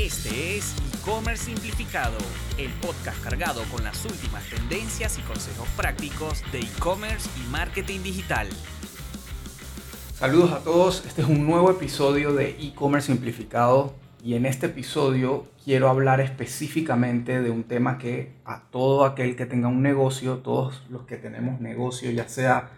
Este es E-Commerce Simplificado, el podcast cargado con las últimas tendencias y consejos prácticos de e-commerce y marketing digital. Saludos a todos, este es un nuevo episodio de E-Commerce Simplificado y en este episodio quiero hablar específicamente de un tema que a todo aquel que tenga un negocio, todos los que tenemos negocio, ya sea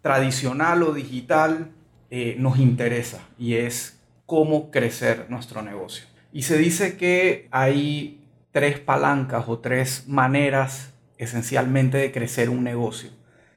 tradicional o digital, eh, nos interesa y es cómo crecer nuestro negocio. Y se dice que hay tres palancas o tres maneras esencialmente de crecer un negocio.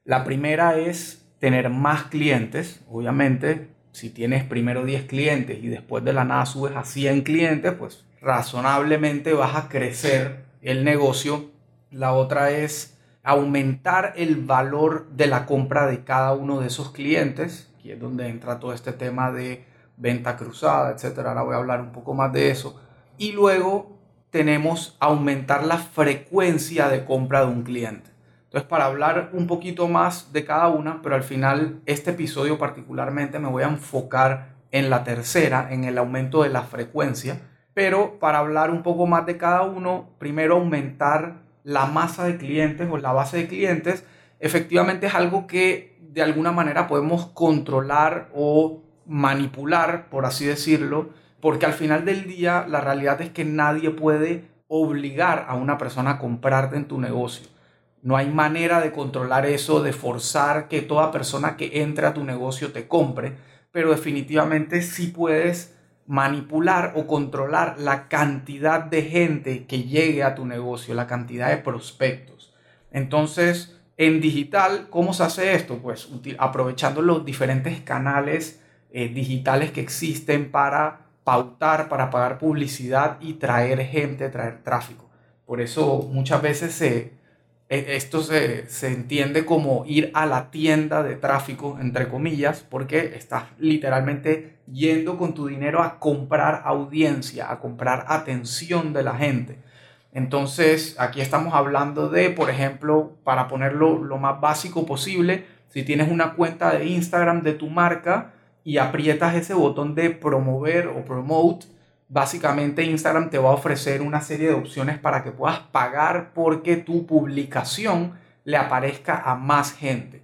La primera es tener más clientes, obviamente, si tienes primero 10 clientes y después de la nada subes a 100 clientes, pues razonablemente vas a crecer el negocio. La otra es aumentar el valor de la compra de cada uno de esos clientes, aquí es donde entra todo este tema de venta cruzada, etcétera. Ahora voy a hablar un poco más de eso. Y luego tenemos aumentar la frecuencia de compra de un cliente. Entonces, para hablar un poquito más de cada una, pero al final este episodio particularmente me voy a enfocar en la tercera, en el aumento de la frecuencia. Pero para hablar un poco más de cada uno, primero aumentar la masa de clientes o la base de clientes, efectivamente es algo que de alguna manera podemos controlar o manipular, por así decirlo, porque al final del día la realidad es que nadie puede obligar a una persona a comprarte en tu negocio. No hay manera de controlar eso, de forzar que toda persona que entre a tu negocio te compre, pero definitivamente sí puedes manipular o controlar la cantidad de gente que llegue a tu negocio, la cantidad de prospectos. Entonces, en digital, ¿cómo se hace esto? Pues aprovechando los diferentes canales eh, digitales que existen para pautar, para pagar publicidad y traer gente, traer tráfico. Por eso muchas veces e, esto se, se, entiende como ir a la tienda de tráfico, entre comillas, porque estás literalmente yendo con tu dinero a comprar audiencia, a comprar atención de la gente. Entonces, aquí estamos hablando de, por ejemplo, para ponerlo lo más básico posible, si tienes una cuenta de Instagram de tu marca y aprietas ese botón de promover o promote, básicamente Instagram te va a ofrecer una serie de opciones para que puedas pagar porque tu publicación le aparezca a más gente.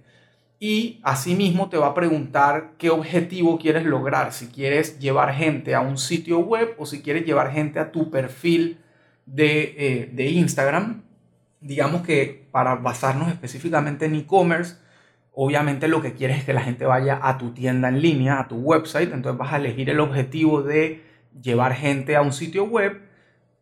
Y asimismo te va a preguntar qué objetivo quieres lograr, si quieres llevar gente a un sitio web o si quieres llevar gente a tu perfil de, eh, de Instagram. Digamos que para basarnos específicamente en e-commerce, obviamente lo que quieres es que la gente vaya a tu tienda en línea, a tu website, entonces vas a elegir el objetivo de llevar gente a un sitio web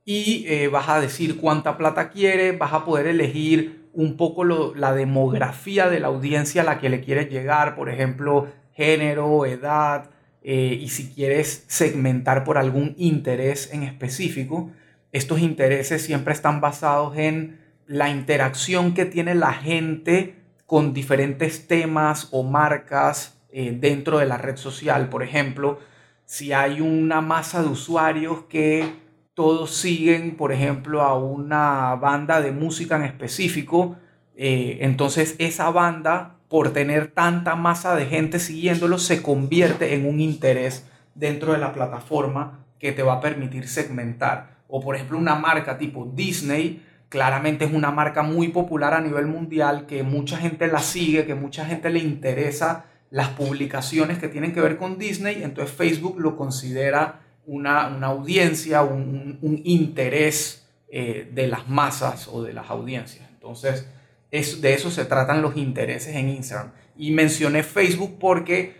y eh, vas a decir cuánta plata quieres, vas a poder elegir un poco la demografía de la audiencia a la que le quieres llegar, por ejemplo, género, edad, eh, y si quieres segmentar por algún interés en específico. Estos intereses siempre están basados en la interacción que tiene la gente con diferentes temas o marcas eh, dentro de la red social. Por ejemplo, si hay una masa de usuarios que todos siguen, por ejemplo, a una banda de música en específico, eh, entonces esa banda, por tener tanta masa de gente siguiéndolo, se convierte en un interés dentro de la plataforma que te va a permitir segmentar. O por ejemplo, una marca tipo Disney, claramente es una marca muy popular a nivel mundial, que mucha gente la sigue, que mucha gente le interesa las publicaciones que tienen que ver con Disney, entonces Facebook lo considera una, audiencia, un, interés eh, de las masas o de las audiencias. Entonces, es, de eso se tratan los intereses en Instagram. Y mencioné Facebook porque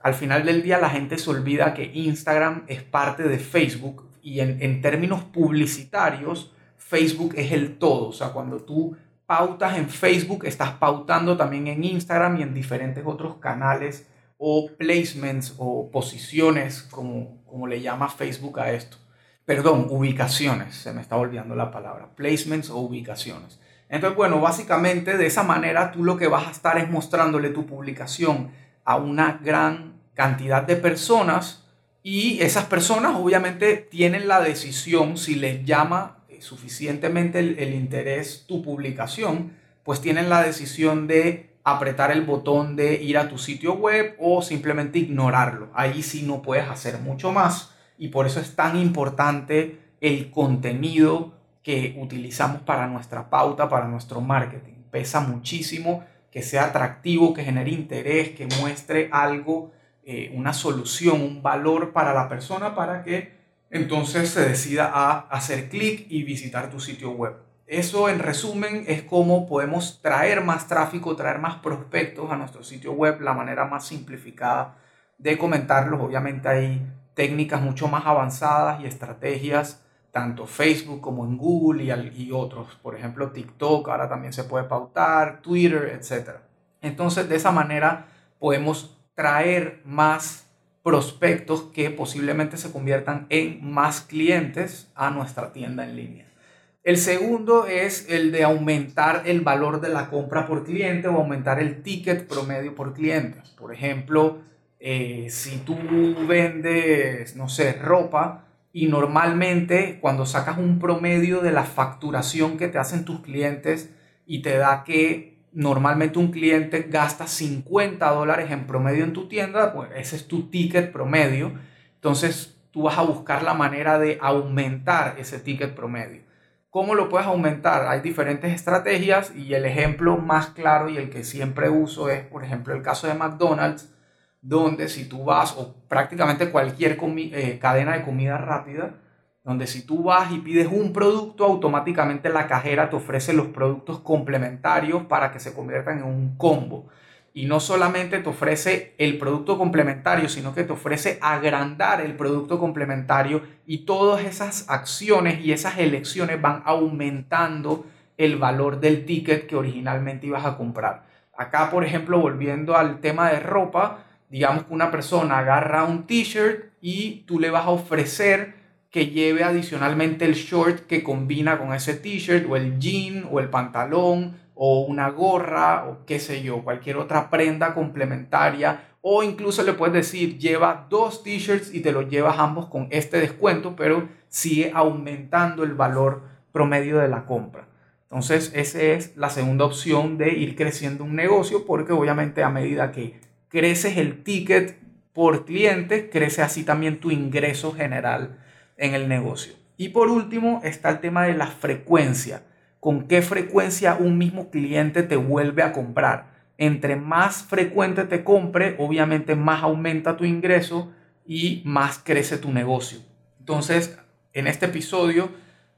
al final del día la gente se olvida que Instagram es parte de Facebook y en términos publicitarios, Facebook es el todo. O sea, cuando tú pautas en Facebook, estás pautando también en Instagram y en diferentes otros canales o placements o posiciones, como, como le llama Facebook a esto. Perdón, ubicaciones, se me está olvidando la palabra, placements o ubicaciones. Entonces, bueno, básicamente de esa manera tú lo que vas a estar es mostrándole tu publicación a una gran cantidad de personas y esas personas obviamente tienen la decisión si les llama suficientemente el, interés tu publicación, pues tienen la decisión de apretar el botón de ir a tu sitio web o simplemente ignorarlo. Ahí sí no puedes hacer mucho más y por eso es tan importante el contenido que utilizamos para nuestra pauta, para nuestro marketing. Pesa muchísimo que sea atractivo, que genere interés, que muestre algo, eh, una solución, un valor para la persona para que entonces se decida a hacer clic y visitar tu sitio web. Eso en resumen es cómo podemos traer más tráfico, traer más prospectos a nuestro sitio web, la manera más simplificada de comentarlos. Obviamente hay técnicas mucho más avanzadas y estrategias, tanto Facebook como en Google y, y otros. Por ejemplo, TikTok ahora también se puede pautar, Twitter, etc. Entonces, de esa manera podemos traer más prospectos que posiblemente se conviertan en más clientes a nuestra tienda en línea. El segundo es el de aumentar el valor de la compra por cliente o aumentar el ticket promedio por cliente. Por ejemplo, eh, si tú vendes, no sé, ropa y normalmente cuando sacas un promedio de la facturación que te hacen tus clientes y te da que normalmente un cliente gasta 50 dólares en promedio en tu tienda, pues ese es tu ticket promedio. Entonces tú vas a buscar la manera de aumentar ese ticket promedio. ¿Cómo lo puedes aumentar? Hay diferentes estrategias y el ejemplo más claro y el que siempre uso es, por ejemplo, el caso de McDonald's, donde si tú vas, o prácticamente cualquier eh, cadena de comida rápida, donde si tú vas y pides un producto, automáticamente la cajera te ofrece los productos complementarios para que se conviertan en un combo y no solamente te ofrece el producto complementario, sino que te ofrece agrandar el producto complementario y todas esas acciones y esas elecciones van aumentando el valor del ticket que originalmente ibas a comprar. Acá, por ejemplo, volviendo al tema de ropa, digamos que una persona agarra un t-shirt y tú le vas a ofrecer que lleve adicionalmente el short que combina con ese t-shirt o el jean o el pantalón o una gorra o qué sé yo, cualquier otra prenda complementaria o incluso le puedes decir lleva dos t-shirts y te los llevas ambos con este descuento, pero sigue aumentando el valor promedio de la compra. Entonces, esa es la segunda opción de ir creciendo un negocio porque obviamente a medida que creces el ticket por cliente, crece así también tu ingreso general en el negocio. Y por último está el tema de la frecuencia con qué frecuencia un mismo cliente te vuelve a comprar. Entre más frecuente te compre, obviamente más aumenta tu ingreso y más crece tu negocio. Entonces, en este episodio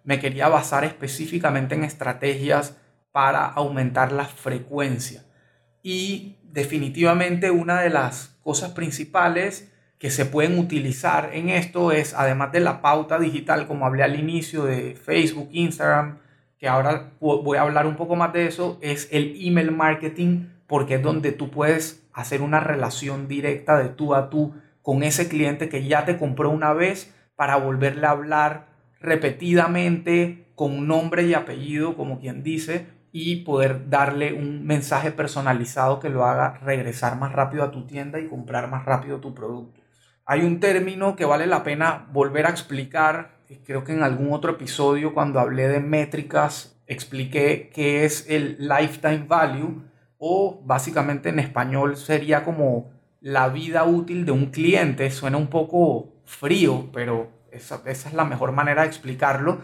me quería basar específicamente en estrategias para aumentar la frecuencia. Y definitivamente una de las cosas principales que se pueden utilizar en esto es, además de la pauta digital, como hablé al inicio de Facebook, Instagram, que ahora voy a hablar un poco más de eso, es el email marketing, porque es donde tú puedes hacer una relación directa de tú a tú con ese cliente que ya te compró una vez para volverle a hablar repetidamente con nombre y apellido, como quien dice, y poder darle un mensaje personalizado que lo haga regresar más rápido a tu tienda y comprar más rápido tu producto. Hay un término que vale la pena volver a explicar creo que en algún otro episodio cuando hablé de métricas expliqué qué es el lifetime value o básicamente en español sería como la vida útil de un cliente. Suena un poco frío, pero esa, esa es la mejor manera de explicarlo.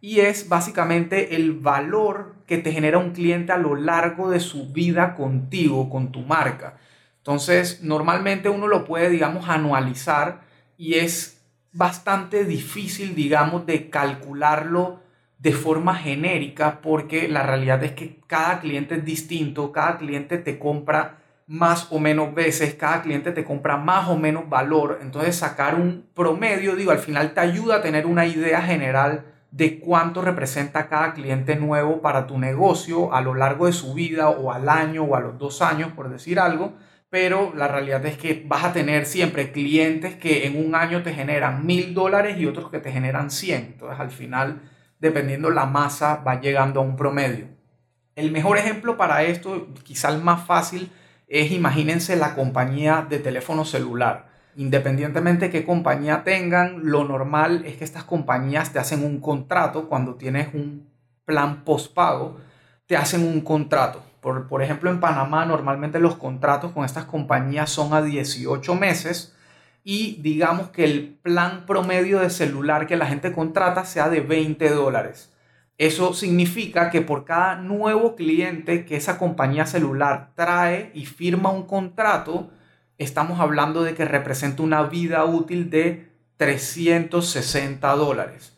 Y es básicamente el valor que te genera un cliente a lo largo de su vida contigo, con tu marca. Entonces, normalmente uno lo puede, digamos, anualizar y es bastante difícil, digamos, de calcularlo de forma genérica porque la realidad es que cada cliente es distinto, cada cliente te compra más o menos veces, cada cliente te compra más o menos valor, entonces sacar un promedio, digo, al final te ayuda a tener una idea general de cuánto representa cada cliente nuevo para tu negocio a lo largo de su vida o al año o a los dos años, por decir algo pero la realidad es que vas a tener siempre clientes que en un año te generan mil dólares y otros que te generan 100. Entonces al final, dependiendo la masa, va llegando a un promedio. El mejor ejemplo para esto, quizá el más fácil, es imagínense la compañía de teléfono celular. Independientemente de qué compañía tengan, lo normal es que estas compañías te hacen un contrato cuando tienes un plan postpago, te hacen un contrato por, ejemplo, en Panamá normalmente los contratos con estas compañías son a 18 meses y digamos que el plan promedio de celular que la gente contrata sea de 20 dólares. Eso significa que por cada nuevo cliente que esa compañía celular trae y firma un contrato, estamos hablando de que representa una vida útil de 360 dólares.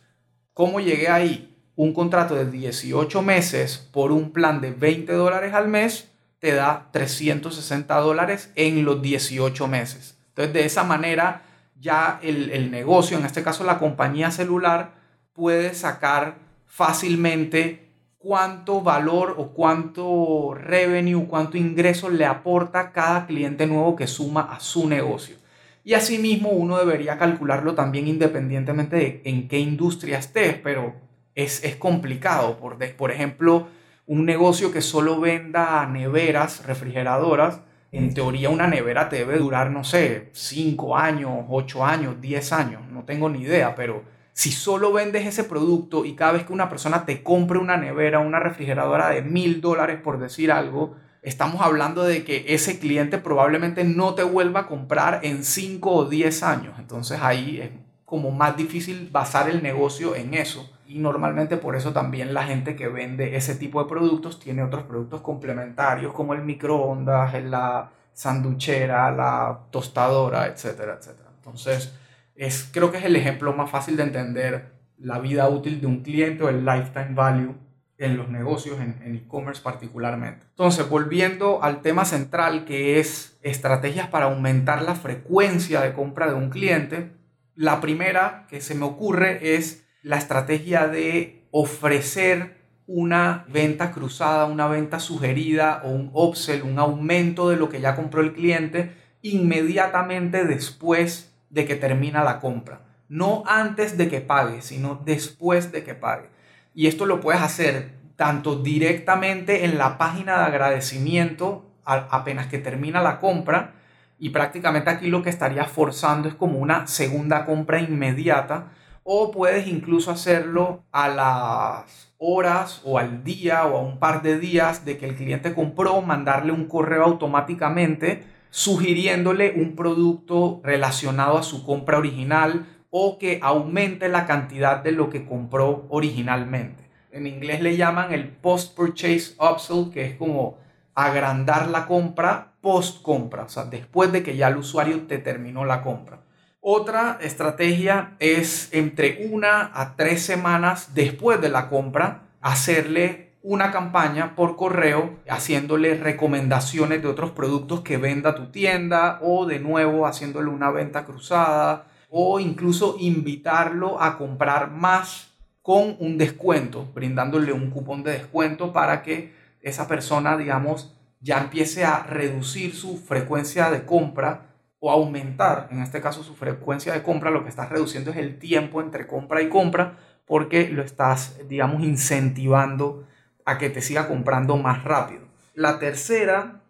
¿Cómo llegué ahí? Un contrato de 18 meses por un plan de 20 dólares al mes te da 360 dólares en los 18 meses. Entonces, de esa manera, ya el, el negocio, en este caso la compañía celular, puede sacar fácilmente cuánto valor o cuánto revenue, cuánto ingreso le aporta cada cliente nuevo que suma a su negocio. Y asimismo uno debería calcularlo también independientemente de en qué industria estés, pero es, es complicado. Por, por ejemplo, un negocio que solo venda neveras, refrigeradoras, en teoría una nevera te debe durar, no sé, 5 años, 8 años, 10 años, no tengo ni idea, pero si solo vendes ese producto y cada vez que una persona te compre una nevera, una refrigeradora de mil dólares, por decir algo, estamos hablando de que ese cliente probablemente no te vuelva a comprar en 5 o 10 años. Entonces ahí es como más difícil basar el negocio en eso. Y normalmente por eso también la gente que vende ese tipo de productos tiene otros productos complementarios como el microondas, la sanduchera, la tostadora, etcétera, etcétera. Entonces, es, creo que es el ejemplo más fácil de entender la vida útil de un cliente o el lifetime value en los negocios, en e-commerce particularmente. Entonces, volviendo al tema central que es estrategias para aumentar la frecuencia de compra de un cliente, la primera que se me ocurre es la estrategia de ofrecer una venta cruzada, una venta sugerida o un upsell, un aumento de lo que ya compró el cliente inmediatamente después de que termina la compra. No antes de que pague, sino después de que pague. Y esto lo puedes hacer tanto directamente en la página de agradecimiento apenas que termina la compra y prácticamente aquí lo que estaría forzando es como una segunda compra inmediata o puedes incluso hacerlo a las horas o al día o a un par de días de que el cliente compró, mandarle un correo automáticamente sugiriéndole un producto relacionado a su compra original o que aumente la cantidad de lo que compró originalmente. En inglés le llaman el post-purchase upsell, que es como agrandar la compra post-compra, o sea, después de que ya el usuario te terminó la compra. Otra estrategia es entre una a tres semanas después de la compra, hacerle una campaña por correo haciéndole recomendaciones de otros productos que venda tu tienda o de nuevo haciéndole una venta cruzada o incluso invitarlo a comprar más con un descuento, brindándole un cupón de descuento para que esa persona, digamos, ya empiece a reducir su frecuencia de compra o aumentar, en este caso, su frecuencia de compra, lo que estás reduciendo es el tiempo entre compra y compra porque lo estás, digamos, incentivando a que te siga comprando más rápido. La tercera,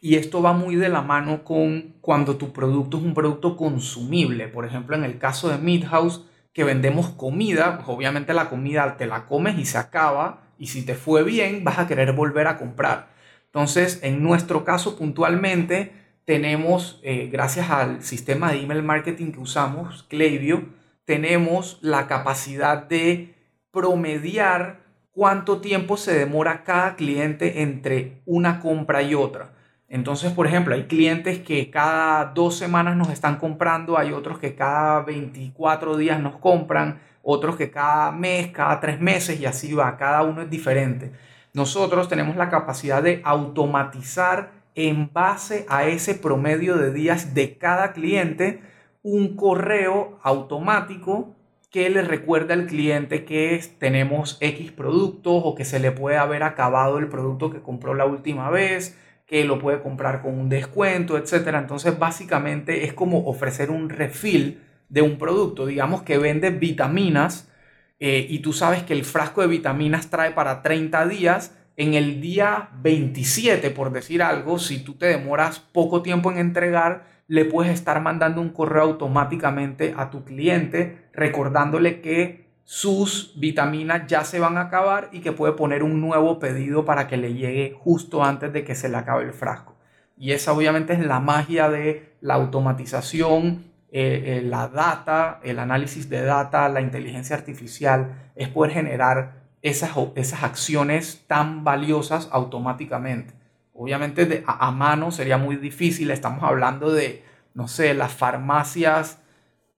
y esto va muy de la mano con cuando tu producto es un producto consumible, por ejemplo en el caso de Meat House, que vendemos comida, pues obviamente la comida te la comes y se acaba, y si te fue bien vas a querer volver a comprar. Entonces, en nuestro caso puntualmente, tenemos, eh, gracias al sistema de email marketing que usamos, Klaviyo, tenemos la capacidad de promediar cuánto tiempo se demora cada cliente entre una compra y otra. Entonces, por ejemplo, hay clientes que cada dos semanas nos están comprando, hay otros que cada 24 días nos compran, otros que cada mes, cada tres meses y así va, cada uno es diferente. Nosotros tenemos la capacidad de automatizar en base a ese promedio de días de cada cliente un correo automático que le recuerda al cliente que tenemos X productos o que se le puede haber acabado el producto que compró la última vez, que lo puede comprar con un descuento, etc. Entonces básicamente es como ofrecer un refill de un producto. Digamos que vende vitaminas eh, y tú sabes que el frasco de vitaminas trae para 30 días. En el día 27, por decir algo, si tú te demoras poco tiempo en entregar, le puedes estar mandando un correo automáticamente a tu cliente recordándole que sus vitaminas ya se van a acabar y que puede poner un nuevo pedido para que le llegue justo antes de que se le acabe el frasco. Y esa obviamente es la magia de la automatización eh, eh, la data, el análisis de data, la inteligencia artificial, es poder generar esas, esas acciones tan valiosas automáticamente. Obviamente a, mano sería muy difícil, estamos hablando de, no sé, las farmacias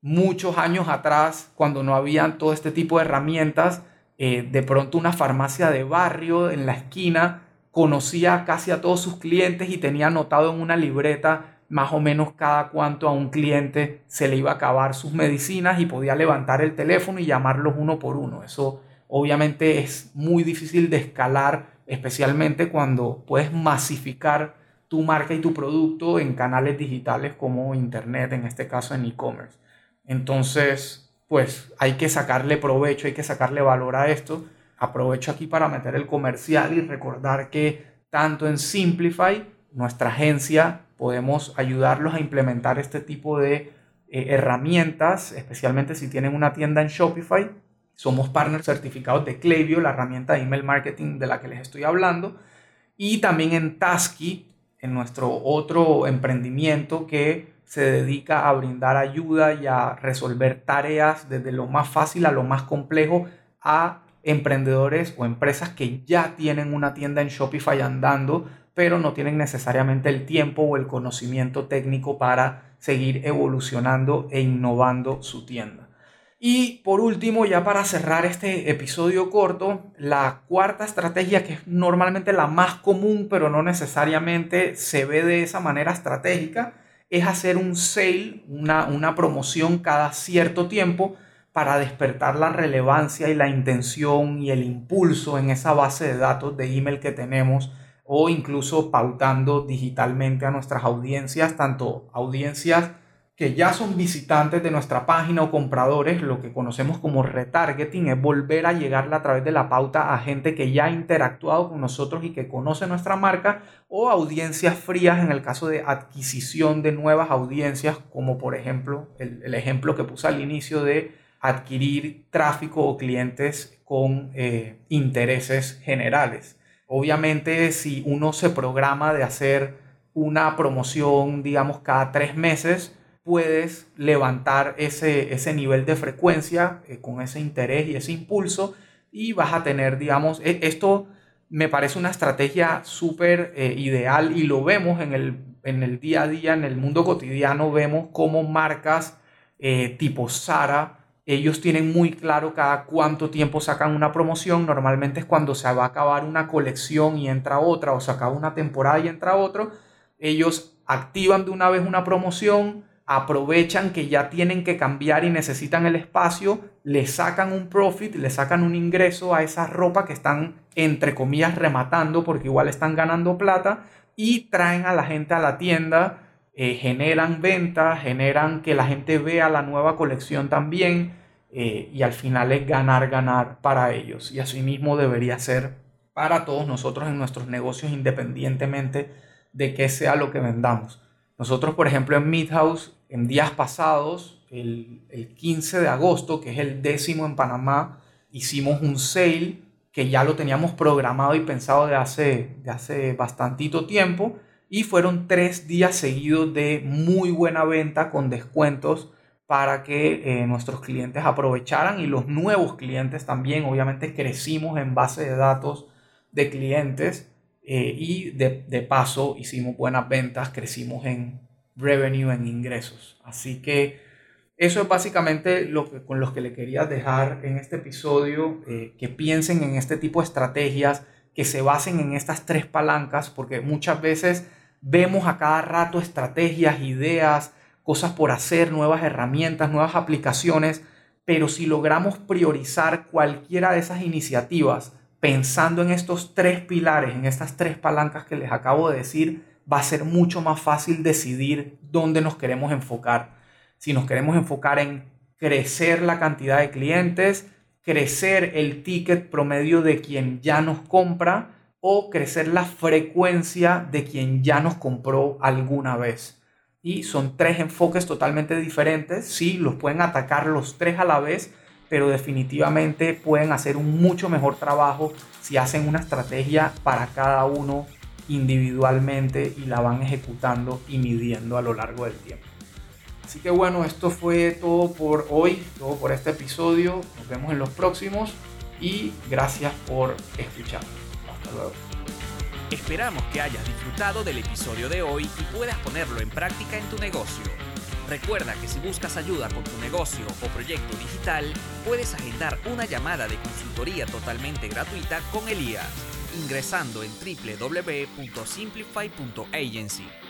muchos años atrás, cuando no habían todo este tipo de herramientas, eh, de pronto una farmacia de barrio en la esquina conocía casi a todos sus clientes y tenía anotado en una libreta más o menos cada cuánto a un cliente se le iba a acabar sus medicinas y podía levantar el teléfono y llamarlos uno por uno. Eso obviamente es muy difícil de escalar, especialmente cuando puedes masificar tu marca y tu producto en canales digitales como Internet, en este caso en e-commerce. Entonces, pues hay que sacarle provecho, hay que sacarle valor a esto. Aprovecho aquí para meter el comercial y recordar que tanto en Simplify, nuestra agencia, podemos ayudarlos a implementar este tipo de eh, herramientas, especialmente si tienen una tienda en Shopify. Somos partners certificados de Klaviyo, la herramienta de email marketing de la que les estoy hablando. Y también en Tasky, en nuestro otro emprendimiento que se dedica a brindar ayuda y a resolver tareas desde lo más fácil a lo más complejo a emprendedores o empresas que ya tienen una tienda en Shopify andando, pero no tienen necesariamente el tiempo o el conocimiento técnico para seguir evolucionando e innovando su tienda. Y por último, ya para cerrar este episodio corto, la cuarta estrategia, que es normalmente la más común, pero no necesariamente se ve de esa manera estratégica, es hacer un sale, una, una promoción cada cierto tiempo para despertar la relevancia y la intención y el impulso en esa base de datos de email que tenemos o incluso pautando digitalmente a nuestras audiencias, tanto audiencias que ya son visitantes de nuestra página o compradores, lo que conocemos como retargeting, es volver a llegarle a través de la pauta a gente que ya ha interactuado con nosotros y que conoce nuestra marca, o audiencias frías en el caso de adquisición de nuevas audiencias, como por ejemplo el, ejemplo que puse al inicio de adquirir tráfico o clientes con eh, intereses generales. Obviamente si uno se programa de hacer una promoción, digamos, cada tres meses, puedes levantar ese, ese nivel de frecuencia eh, con ese interés y ese impulso y vas a tener, digamos, e, esto me parece una estrategia súper eh, ideal y lo vemos en el, en el día a día, en el mundo cotidiano, vemos cómo marcas eh, tipo Sara, ellos tienen muy claro cada cuánto tiempo sacan una promoción, normalmente es cuando se va a acabar una colección y entra otra o se acaba una temporada y entra otro, ellos activan de una vez una promoción, aprovechan que ya tienen que cambiar y necesitan el espacio, le sacan un profit, le sacan un ingreso a esa ropa que están, entre comillas, rematando porque igual están ganando plata y traen a la gente a la tienda, eh, generan ventas, generan que la gente vea la nueva colección también eh, y al final es ganar, ganar para ellos. Y asimismo debería ser para todos nosotros en nuestros negocios independientemente de qué sea lo que vendamos. Nosotros, por ejemplo, en Midhouse en días pasados, el, 15 de agosto, que es el décimo en Panamá, hicimos un sale que ya lo teníamos programado y pensado de hace, de hace bastantito tiempo y fueron tres días seguidos de muy buena venta con descuentos para que eh, nuestros clientes aprovecharan y los nuevos clientes también. Obviamente crecimos en base de datos de clientes eh, y de, de paso hicimos buenas ventas, crecimos en, revenue, en ingresos. Así que eso es básicamente lo que, con lo que le quería dejar en este episodio, eh, que piensen en este tipo de estrategias, que se basen en estas tres palancas, porque muchas veces vemos a cada rato estrategias, ideas, cosas por hacer, nuevas herramientas, nuevas aplicaciones, pero si logramos priorizar cualquiera de esas iniciativas pensando en estos tres pilares, en estas tres palancas que les acabo de decir, va a ser mucho más fácil decidir dónde nos queremos enfocar. Si nos queremos enfocar en crecer la cantidad de clientes, crecer el ticket promedio de quien ya nos compra o crecer la frecuencia de quien ya nos compró alguna vez. Y son tres enfoques totalmente diferentes. Sí, los pueden atacar los tres a la vez, pero definitivamente pueden hacer un mucho mejor trabajo si hacen una estrategia para cada uno individualmente y la van ejecutando y midiendo a lo largo del tiempo. Así que bueno, esto fue todo por hoy, todo por este episodio. Nos vemos en los próximos y gracias por escuchar. Hasta luego. Esperamos que hayas disfrutado del episodio de hoy y puedas ponerlo en práctica en tu negocio. Recuerda que si buscas ayuda con tu negocio o proyecto digital, puedes agendar una llamada de consultoría totalmente gratuita con Elías, ingresando en www.simplify.agency.